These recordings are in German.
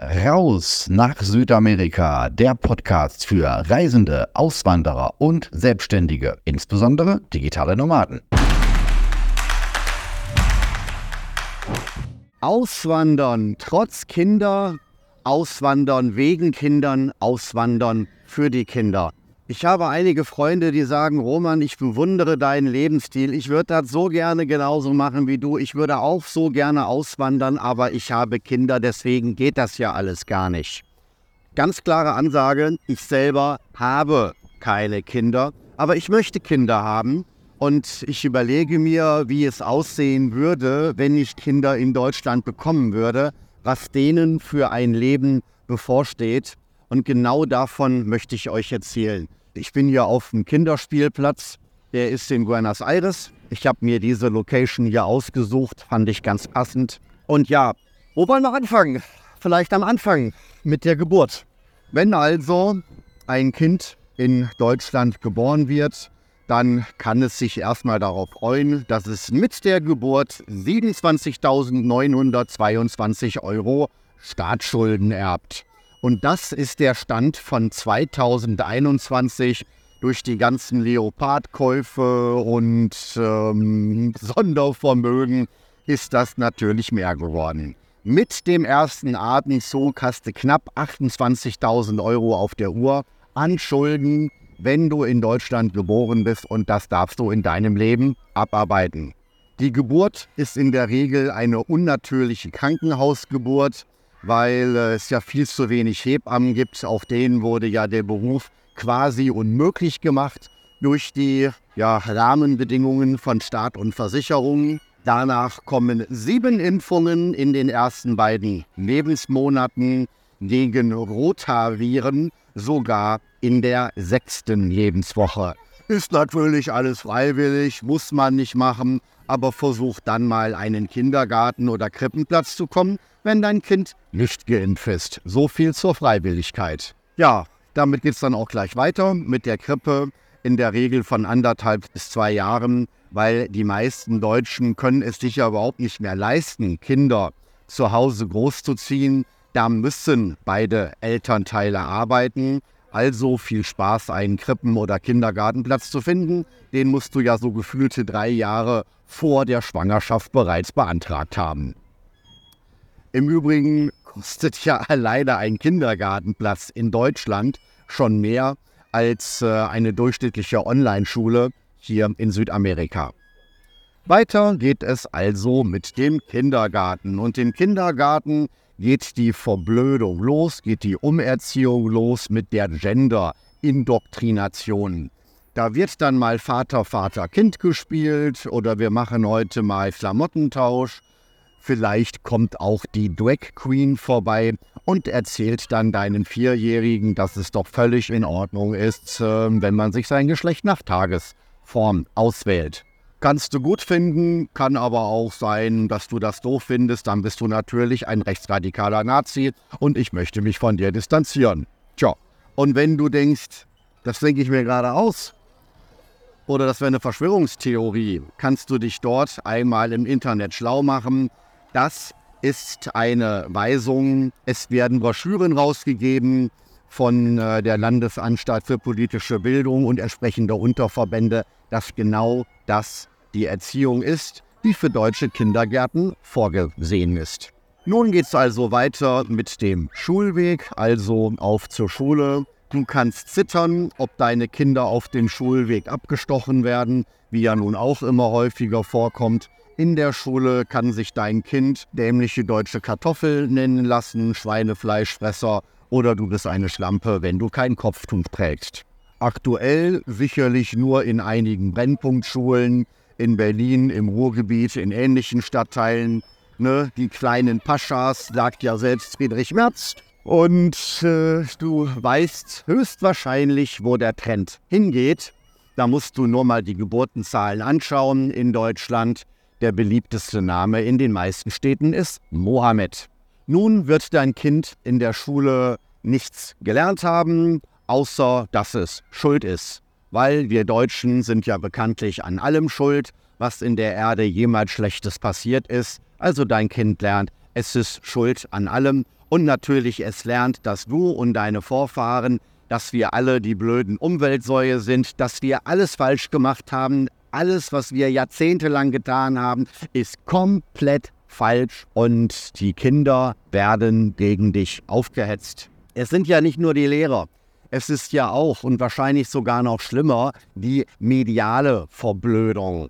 Raus nach Südamerika, der Podcast für Reisende, Auswanderer und Selbstständige, insbesondere digitale Nomaden. Auswandern trotz Kinder, Auswandern wegen Kindern, Auswandern für die Kinder. Ich habe einige Freunde, die sagen, Roman, ich bewundere deinen Lebensstil. Ich würde das so gerne genauso machen wie du. Ich würde auch so gerne auswandern, aber ich habe Kinder, deswegen geht das ja alles gar nicht. Ganz klare Ansage, ich selber habe keine Kinder, aber ich möchte Kinder haben. Und ich überlege mir, wie es aussehen würde, wenn ich Kinder in Deutschland bekommen würde, was denen für ein Leben bevorsteht. Und genau davon möchte ich euch erzählen. Ich bin hier auf dem Kinderspielplatz. Der ist in Buenos Aires. Ich habe mir diese Location hier ausgesucht, fand ich ganz passend. Und ja, wo wollen wir anfangen? Vielleicht am Anfang mit der Geburt. Wenn also ein Kind in Deutschland geboren wird, dann kann es sich erstmal darauf freuen, dass es mit der Geburt 27.922 Euro Staatsschulden erbt. Und das ist der Stand von 2021 durch die ganzen Leopardkäufe und ähm, Sondervermögen ist das natürlich mehr geworden. Mit dem ersten Atemzug hast du knapp 28.000 Euro auf der Uhr an Schulden, wenn du in Deutschland geboren bist und das darfst du in deinem Leben abarbeiten. Die Geburt ist in der Regel eine unnatürliche Krankenhausgeburt weil äh, es ja viel zu wenig Hebammen gibt. Auch denen wurde ja der Beruf quasi unmöglich gemacht durch die ja, Rahmenbedingungen von Staat und Versicherungen. Danach kommen sieben Impfungen in den ersten beiden Lebensmonaten gegen Rotaviren, sogar in der sechsten Lebenswoche. Ist natürlich alles freiwillig, muss man nicht machen, aber versuch dann mal einen Kindergarten oder Krippenplatz zu kommen, wenn dein Kind nicht geimpft ist. So viel zur Freiwilligkeit. Ja, damit geht es dann auch gleich weiter mit der Krippe. In der Regel von anderthalb bis zwei Jahren, weil die meisten Deutschen können es sich ja überhaupt nicht mehr leisten, Kinder zu Hause großzuziehen. Da müssen beide Elternteile arbeiten. Also viel Spaß, einen Krippen- oder Kindergartenplatz zu finden. Den musst du ja so gefühlte drei Jahre vor der Schwangerschaft bereits beantragt haben. Im Übrigen kostet ja alleine ein Kindergartenplatz in Deutschland schon mehr als äh, eine durchschnittliche Online-Schule hier in Südamerika. Weiter geht es also mit dem Kindergarten. Und im Kindergarten geht die Verblödung los, geht die Umerziehung los mit der Gender-Indoktrination. Da wird dann mal Vater, Vater, Kind gespielt oder wir machen heute mal Klamottentausch Vielleicht kommt auch die Drag Queen vorbei und erzählt dann deinen Vierjährigen, dass es doch völlig in Ordnung ist, ähm, wenn man sich sein Geschlecht nach Tagesform auswählt. Kannst du gut finden, kann aber auch sein, dass du das doof findest. Dann bist du natürlich ein rechtsradikaler Nazi und ich möchte mich von dir distanzieren. Tja, und wenn du denkst, das denke ich mir gerade aus, oder das wäre eine Verschwörungstheorie, kannst du dich dort einmal im Internet schlau machen. Das ist eine Weisung. Es werden Broschüren rausgegeben von äh, der Landesanstalt für politische Bildung und entsprechender Unterverbände, dass genau das die Erziehung ist, die für deutsche Kindergärten vorgesehen ist. Nun geht es also weiter mit dem Schulweg, also auf zur Schule. Du kannst zittern, ob deine Kinder auf dem Schulweg abgestochen werden, wie ja nun auch immer häufiger vorkommt. In der Schule kann sich dein Kind dämliche deutsche Kartoffel nennen lassen, Schweinefleischfresser oder du bist eine Schlampe, wenn du kein Kopftuch trägst. Aktuell sicherlich nur in einigen Brennpunktschulen in Berlin, im Ruhrgebiet, in ähnlichen Stadtteilen. Ne, die kleinen Paschas, sagt ja selbst Friedrich Merz. Und äh, du weißt höchstwahrscheinlich, wo der Trend hingeht. Da musst du nur mal die Geburtenzahlen anschauen in Deutschland. Der beliebteste Name in den meisten Städten ist Mohammed. Nun wird dein Kind in der Schule nichts gelernt haben, außer dass es schuld ist. Weil wir Deutschen sind ja bekanntlich an allem schuld, was in der Erde jemals Schlechtes passiert ist. Also dein Kind lernt, es ist schuld an allem, Und natürlich es lernt, dass du und deine Vorfahren, dass wir alle die blöden Umweltsäue sind, dass wir alles falsch gemacht haben. Alles, was wir jahrzehntelang getan haben, ist komplett falsch und die Kinder werden gegen dich aufgehetzt. Es sind ja nicht nur die Lehrer, es ist ja auch und wahrscheinlich sogar noch schlimmer die mediale Verblödung.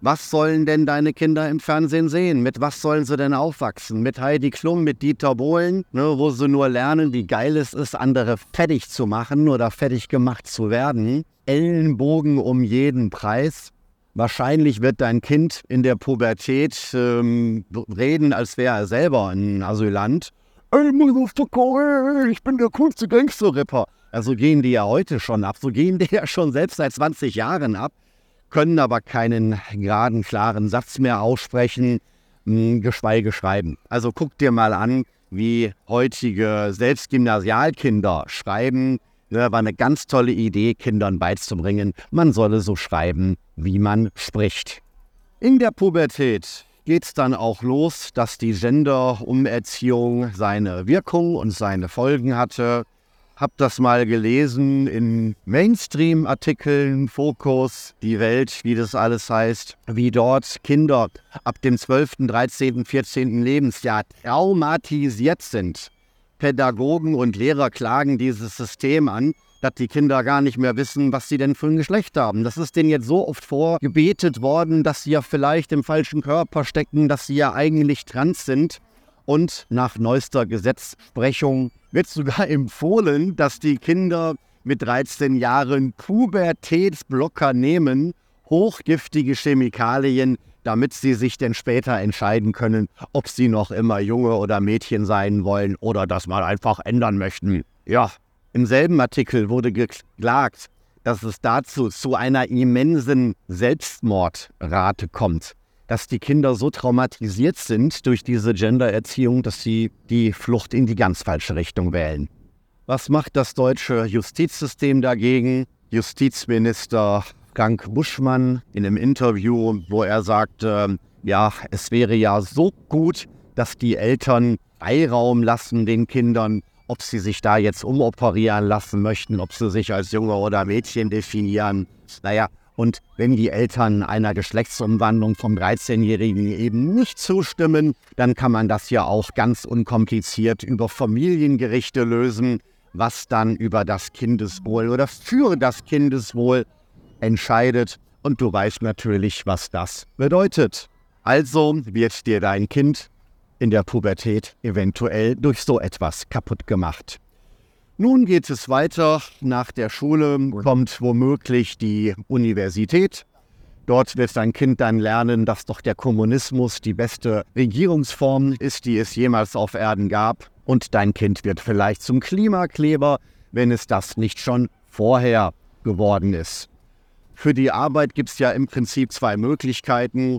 Was sollen denn deine Kinder im Fernsehen sehen? Mit was sollen sie denn aufwachsen? Mit Heidi Klum, mit Dieter Bohlen, ne, wo sie nur lernen, wie geil es ist, andere fertig zu machen oder fertig gemacht zu werden. Ellenbogen um jeden Preis. Wahrscheinlich wird dein Kind in der Pubertät ähm, reden, als wäre er selber ein Asylant. Ich bin der coolste Gangster-Rapper. Also gehen die ja heute schon ab. So gehen die ja schon selbst seit 20 Jahren ab, können aber keinen geraden, klaren Satz mehr aussprechen, hm, geschweige schreiben. Also guck dir mal an, wie heutige selbst Gymnasialkinder schreiben. Ne, war eine ganz tolle Idee, Kindern beizubringen, man solle so schreiben, wie man spricht. In der Pubertät geht es dann auch los, dass die Gender-Umerziehung seine Wirkung und seine Folgen hatte. Hab das mal gelesen in Mainstream-Artikeln, Fokus, die Welt, wie das alles heißt, wie dort Kinder ab dem 12., 13., 14. Lebensjahr traumatisiert sind Pädagogen und Lehrer klagen dieses System an, dass die Kinder gar nicht mehr wissen, was sie denn für ein Geschlecht haben. Das ist denen jetzt so oft vorgebetet worden, dass sie ja vielleicht im falschen Körper stecken, dass sie ja eigentlich trans sind. Und nach neuester Gesetzesprechung wird sogar empfohlen, dass die Kinder mit 13 Jahren Pubertätsblocker nehmen, hochgiftige Chemikalien, damit sie sich denn später entscheiden können, ob sie noch immer Junge oder Mädchen sein wollen oder das mal einfach ändern möchten. Ja, im selben Artikel wurde geklagt, dass es dazu zu einer immensen Selbstmordrate kommt, dass die Kinder so traumatisiert sind durch diese Gendererziehung, dass sie die Flucht in die ganz falsche Richtung wählen. Was macht das deutsche Justizsystem dagegen? Justizminister Frank Buschmann in einem Interview, wo er sagte, ja, es wäre ja so gut, dass die Eltern Freiraum lassen den Kindern, ob sie sich da jetzt umoperieren lassen möchten, ob sie sich als Junge oder Mädchen definieren. Naja, und wenn die Eltern einer Geschlechtsumwandlung vom 13-Jährigen eben nicht zustimmen, dann kann man das ja auch ganz unkompliziert über Familiengerichte lösen, was dann über das Kindeswohl oder für das Kindeswohl entscheidet und du weißt natürlich, was das bedeutet. Also wird dir dein Kind in der Pubertät eventuell durch so etwas kaputt gemacht. Nun geht es weiter. Nach der Schule kommt womöglich die Universität. Dort wird dein Kind dann lernen, dass doch der Kommunismus die beste Regierungsform ist, die es jemals auf Erden gab. Und dein Kind wird vielleicht zum Klimakleber, wenn es das nicht schon vorher geworden ist. Für die Arbeit gibt es ja im Prinzip zwei Möglichkeiten.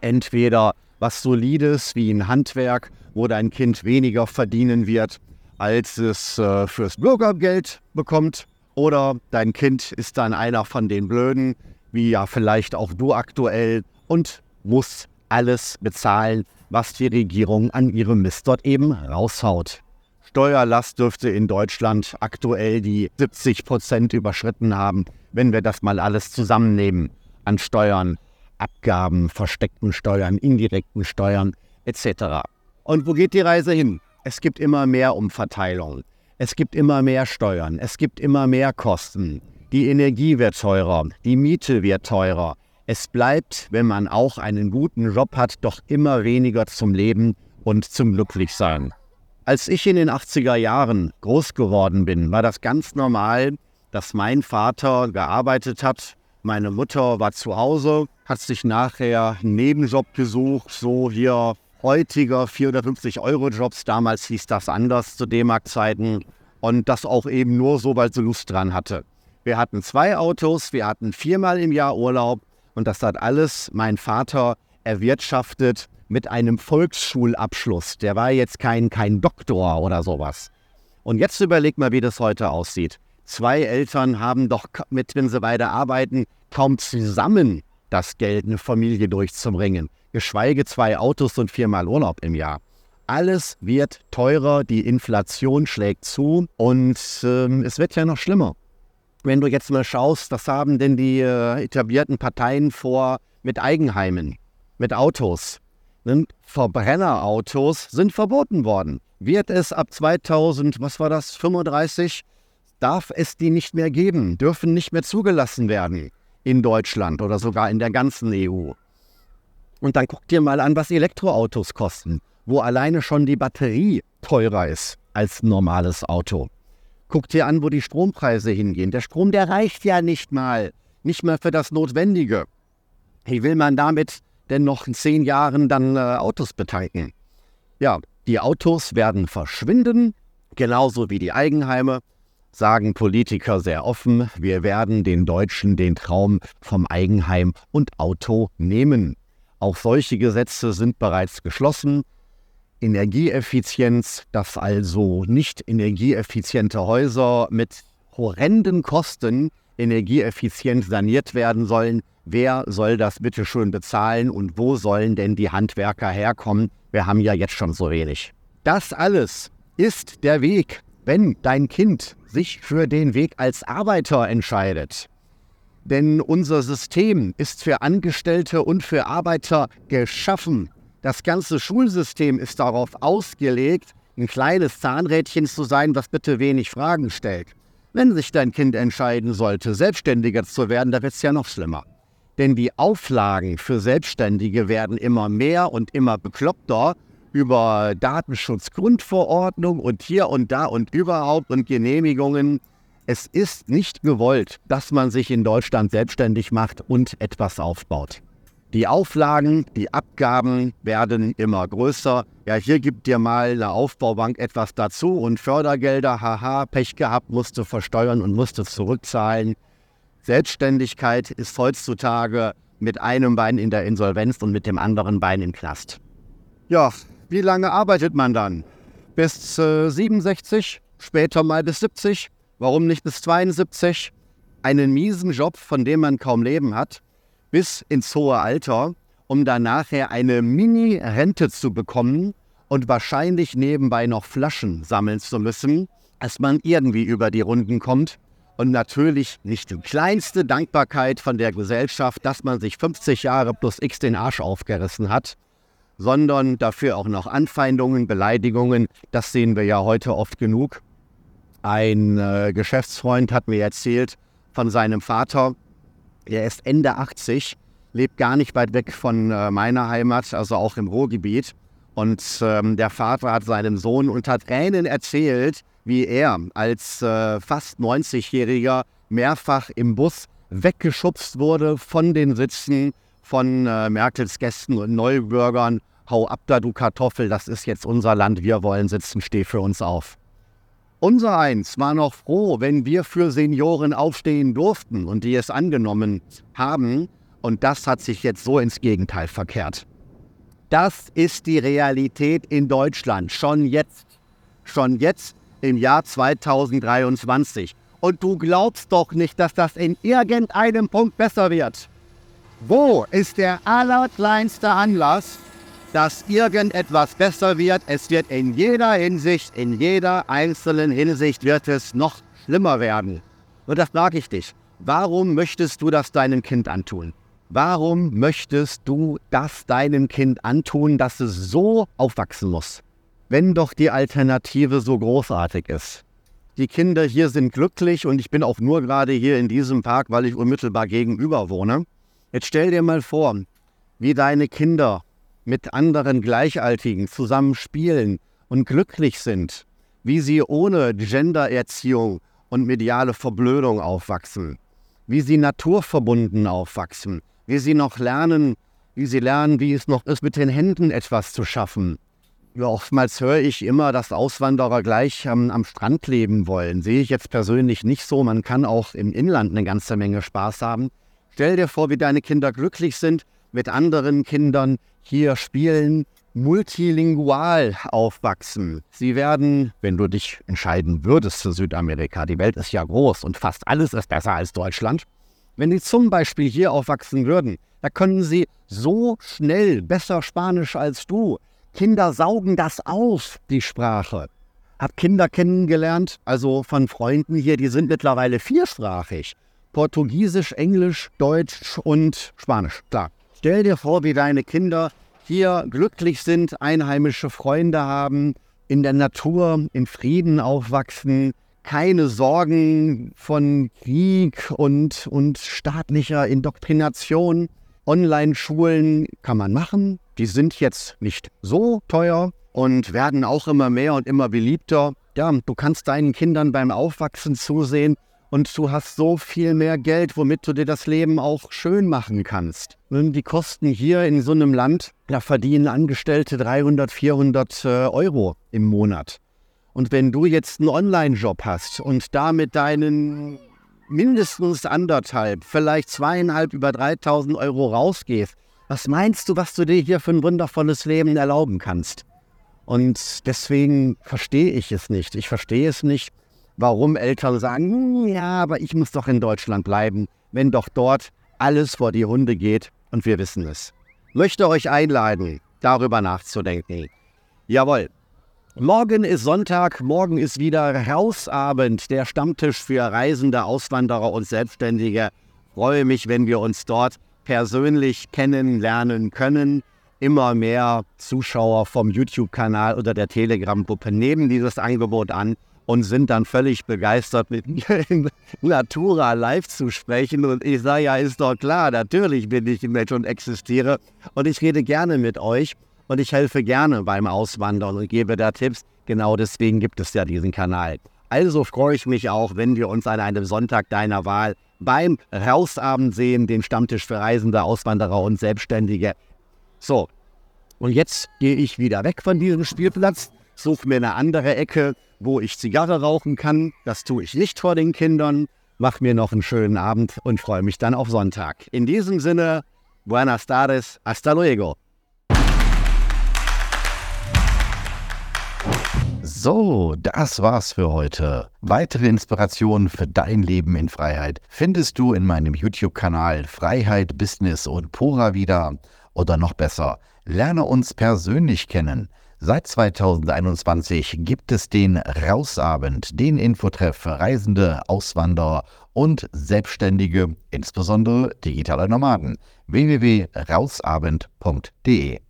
Entweder was Solides wie ein Handwerk, wo dein Kind weniger verdienen wird, als es äh, fürs Bürgergeld bekommt. Oder dein Kind ist dann einer von den Blöden, wie ja vielleicht auch du aktuell, und muss alles bezahlen, was die Regierung an ihrem Mist dort eben raushaut. Steuerlast dürfte in Deutschland aktuell die 70 Prozent überschritten haben wenn wir das mal alles zusammennehmen an Steuern, Abgaben, versteckten Steuern, indirekten Steuern etc. Und wo geht die Reise hin? Es gibt immer mehr Umverteilung. Es gibt immer mehr Steuern. Es gibt immer mehr Kosten. Die Energie wird teurer. Die Miete wird teurer. Es bleibt, wenn man auch einen guten Job hat, doch immer weniger zum Leben und zum Glücklichsein. Als ich in den 80er Jahren groß geworden bin, war das ganz normal, dass mein Vater gearbeitet hat. Meine Mutter war zu Hause, hat sich nachher einen Nebenjob gesucht, so hier heutiger 450-Euro-Jobs. Damals hieß das anders zu D-Mark-Zeiten. Und das auch eben nur so, weil sie Lust dran hatte. Wir hatten zwei Autos, wir hatten viermal im Jahr Urlaub und das hat alles mein Vater erwirtschaftet mit einem Volksschulabschluss. Der war jetzt kein, kein Doktor oder sowas. Und jetzt überleg mal, wie das heute aussieht. Zwei Eltern haben doch mit, wenn sie beide arbeiten, kaum zusammen das Geld, eine Familie durchzubringen. Geschweige zwei Autos und viermal Urlaub im Jahr. Alles wird teurer, die Inflation schlägt zu und ähm, es wird ja noch schlimmer. Wenn du jetzt mal schaust, was haben denn die äh, etablierten Parteien vor mit Eigenheimen, mit Autos? Ne? Verbrennerautos sind verboten worden. Wird es ab 2000, was war das, 35, darf es die nicht mehr geben, dürfen nicht mehr zugelassen werden in Deutschland oder sogar in der ganzen EU. Und dann guck dir mal an, was Elektroautos kosten, wo alleine schon die Batterie teurer ist als ein normales Auto. Guck dir an, wo die Strompreise hingehen. Der Strom, der reicht ja nicht mal, nicht mal für das Notwendige. Wie will man damit denn noch in zehn Jahren dann äh, Autos betanken? Ja, die Autos werden verschwinden, genauso wie die Eigenheime, sagen Politiker sehr offen. Wir werden den Deutschen den Traum vom Eigenheim und Auto nehmen. Auch solche Gesetze sind bereits geschlossen. Energieeffizienz, dass also nicht energieeffiziente Häuser mit horrenden Kosten energieeffizient saniert werden sollen. Wer soll das bitte schön bezahlen und wo sollen denn die Handwerker herkommen? Wir haben ja jetzt schon so wenig. Das alles ist der Weg, wenn dein Kind sich für den Weg als Arbeiter entscheidet. Denn unser System ist für Angestellte und für Arbeiter geschaffen. Das ganze Schulsystem ist darauf ausgelegt, ein kleines Zahnrädchen zu sein, was bitte wenig Fragen stellt. Wenn sich dein Kind entscheiden sollte, selbstständiger zu werden, da wird es ja noch schlimmer. Denn die Auflagen für Selbstständige werden immer mehr und immer bekloppter über Datenschutzgrundverordnung und hier und da und überhaupt und Genehmigungen. Es ist nicht gewollt, dass man sich in Deutschland selbstständig macht und etwas aufbaut. Die Auflagen, die Abgaben werden immer größer. Ja, hier gibt dir mal eine Aufbaubank etwas dazu und Fördergelder, haha, Pech gehabt, musste versteuern und musste zurückzahlen. Selbstständigkeit ist heutzutage mit einem Bein in der Insolvenz und mit dem anderen Bein im Knast. Ja, wie lange arbeitet man dann? Bis äh, 67, später mal bis 70, warum nicht bis 72? Einen miesen Job, von dem man kaum Leben hat bis ins hohe Alter, um dann nachher eine Mini-Rente zu bekommen und wahrscheinlich nebenbei noch Flaschen sammeln zu müssen, dass man irgendwie über die Runden kommt. Und natürlich nicht die kleinste Dankbarkeit von der Gesellschaft, dass man sich 50 Jahre plus X den Arsch aufgerissen hat, sondern dafür auch noch Anfeindungen, Beleidigungen. Das sehen wir ja heute oft genug. Ein äh, Geschäftsfreund hat mir erzählt von seinem Vater, er ist Ende 80, lebt gar nicht weit weg von äh, meiner Heimat, also auch im Ruhrgebiet. Und ähm, der Vater hat seinem Sohn unter Tränen erzählt, wie er als äh, fast 90-Jähriger mehrfach im Bus weggeschubst wurde von den Sitzen von äh, Merkels Gästen und Neubürgern. Hau ab da, du Kartoffel, das ist jetzt unser Land, wir wollen sitzen, steh für uns auf. Unser Eins war noch froh, wenn wir für Senioren aufstehen durften und die es angenommen haben. Und das hat sich jetzt so ins Gegenteil verkehrt. Das ist die Realität in Deutschland, schon jetzt. Schon jetzt im Jahr 2023. Und du glaubst doch nicht, dass das in irgendeinem Punkt besser wird. Wo ist der allerkleinste Anlass, dass irgendetwas besser wird. Es wird in jeder Hinsicht, in jeder einzelnen Hinsicht wird es noch schlimmer werden. Und das frage ich dich. Warum möchtest du das deinem Kind antun? Warum möchtest du das deinem Kind antun, dass es so aufwachsen muss? Wenn doch die Alternative so großartig ist. Die Kinder hier sind glücklich und ich bin auch nur gerade hier in diesem Park, weil ich unmittelbar gegenüber wohne. Jetzt stell dir mal vor, wie deine Kinder mit anderen Gleichaltigen zusammen spielen und glücklich sind, wie sie ohne Gendererziehung und mediale Verblödung aufwachsen, wie sie naturverbunden aufwachsen, wie sie noch lernen, wie sie lernen, wie es noch ist, mit den Händen etwas zu schaffen. Oftmals höre ich immer, dass Auswanderer gleich ähm, am Strand leben wollen. Sehe ich jetzt persönlich nicht so. Man kann auch im Inland eine ganze Menge Spaß haben. Stell dir vor, wie deine Kinder glücklich sind mit anderen Kindern hier spielen, multilingual aufwachsen. Sie werden, wenn du dich entscheiden würdest für Südamerika, die Welt ist ja groß und fast alles ist besser als Deutschland, wenn sie zum Beispiel hier aufwachsen würden, da können sie so schnell besser Spanisch als du, Kinder saugen das auf, die Sprache. Hab Kinder kennengelernt, also von Freunden hier, die sind mittlerweile viersprachig. Portugiesisch, Englisch, Deutsch und Spanisch. Klar. Stell dir vor, wie deine Kinder hier glücklich sind, einheimische Freunde haben, in der Natur, in Frieden aufwachsen, keine Sorgen von Krieg und, und staatlicher Indoktrination. Online-Schulen kann man machen. Die sind jetzt nicht so teuer und werden auch immer mehr und immer beliebter. Ja, du kannst deinen Kindern beim Aufwachsen zusehen und du hast so viel mehr Geld, womit du dir das Leben auch schön machen kannst. Die Kosten hier in so einem Land, da verdienen Angestellte 300, 400 äh, Euro im Monat. Und wenn du jetzt einen Online-Job hast und damit deinen mindestens anderthalb, vielleicht zweieinhalb, über 3000 Euro rausgehst, was meinst du, was du dir hier für ein wundervolles Leben erlauben kannst? Und deswegen verstehe ich es nicht. Ich verstehe es nicht, warum Eltern sagen, hm, ja, aber ich muss doch in Deutschland bleiben, wenn doch dort alles vor die Hunde geht und wir wissen es. Möchte euch einladen, darüber nachzudenken. Jawohl. Morgen ist Sonntag, morgen ist wieder Rausabend, der Stammtisch für Reisende, Auswanderer und Selbstständige. Freue mich, wenn wir uns dort persönlich kennenlernen können. Immer mehr Zuschauer vom YouTube-Kanal oder der Telegram-Gruppe nehmen dieses Angebot an und sind dann völlig begeistert, mit mir in Natura live zu sprechen. Und ich sage, ja, ist doch klar, natürlich bin ich ein Mensch und existiere. Und ich rede gerne mit euch und ich helfe gerne beim Auswandern und gebe da Tipps. Genau deswegen gibt es ja diesen Kanal. Also freue ich mich auch, wenn wir uns an einem Sonntag deiner Wahl beim Rausabend sehen, den Stammtisch für Reisende, Auswanderer und Selbstständige. So, und jetzt gehe ich wieder weg von diesem Spielplatz, suche mir eine andere Ecke, wo ich Zigarre rauchen kann. Das tue ich nicht vor den Kindern. Mach mir noch einen schönen Abend und freue mich dann auf Sonntag. In diesem Sinne, buenas tardes, hasta luego. So, das war's für heute. Weitere Inspirationen für dein Leben in Freiheit findest du in meinem YouTube-Kanal Freiheit, Business und Pura wieder. Oder noch besser, lerne uns persönlich kennen. Seit 2021 gibt es den Rausabend, den Infotreff für Reisende, Auswanderer und Selbstständige, insbesondere digitale Nomaden. www.rausabend.de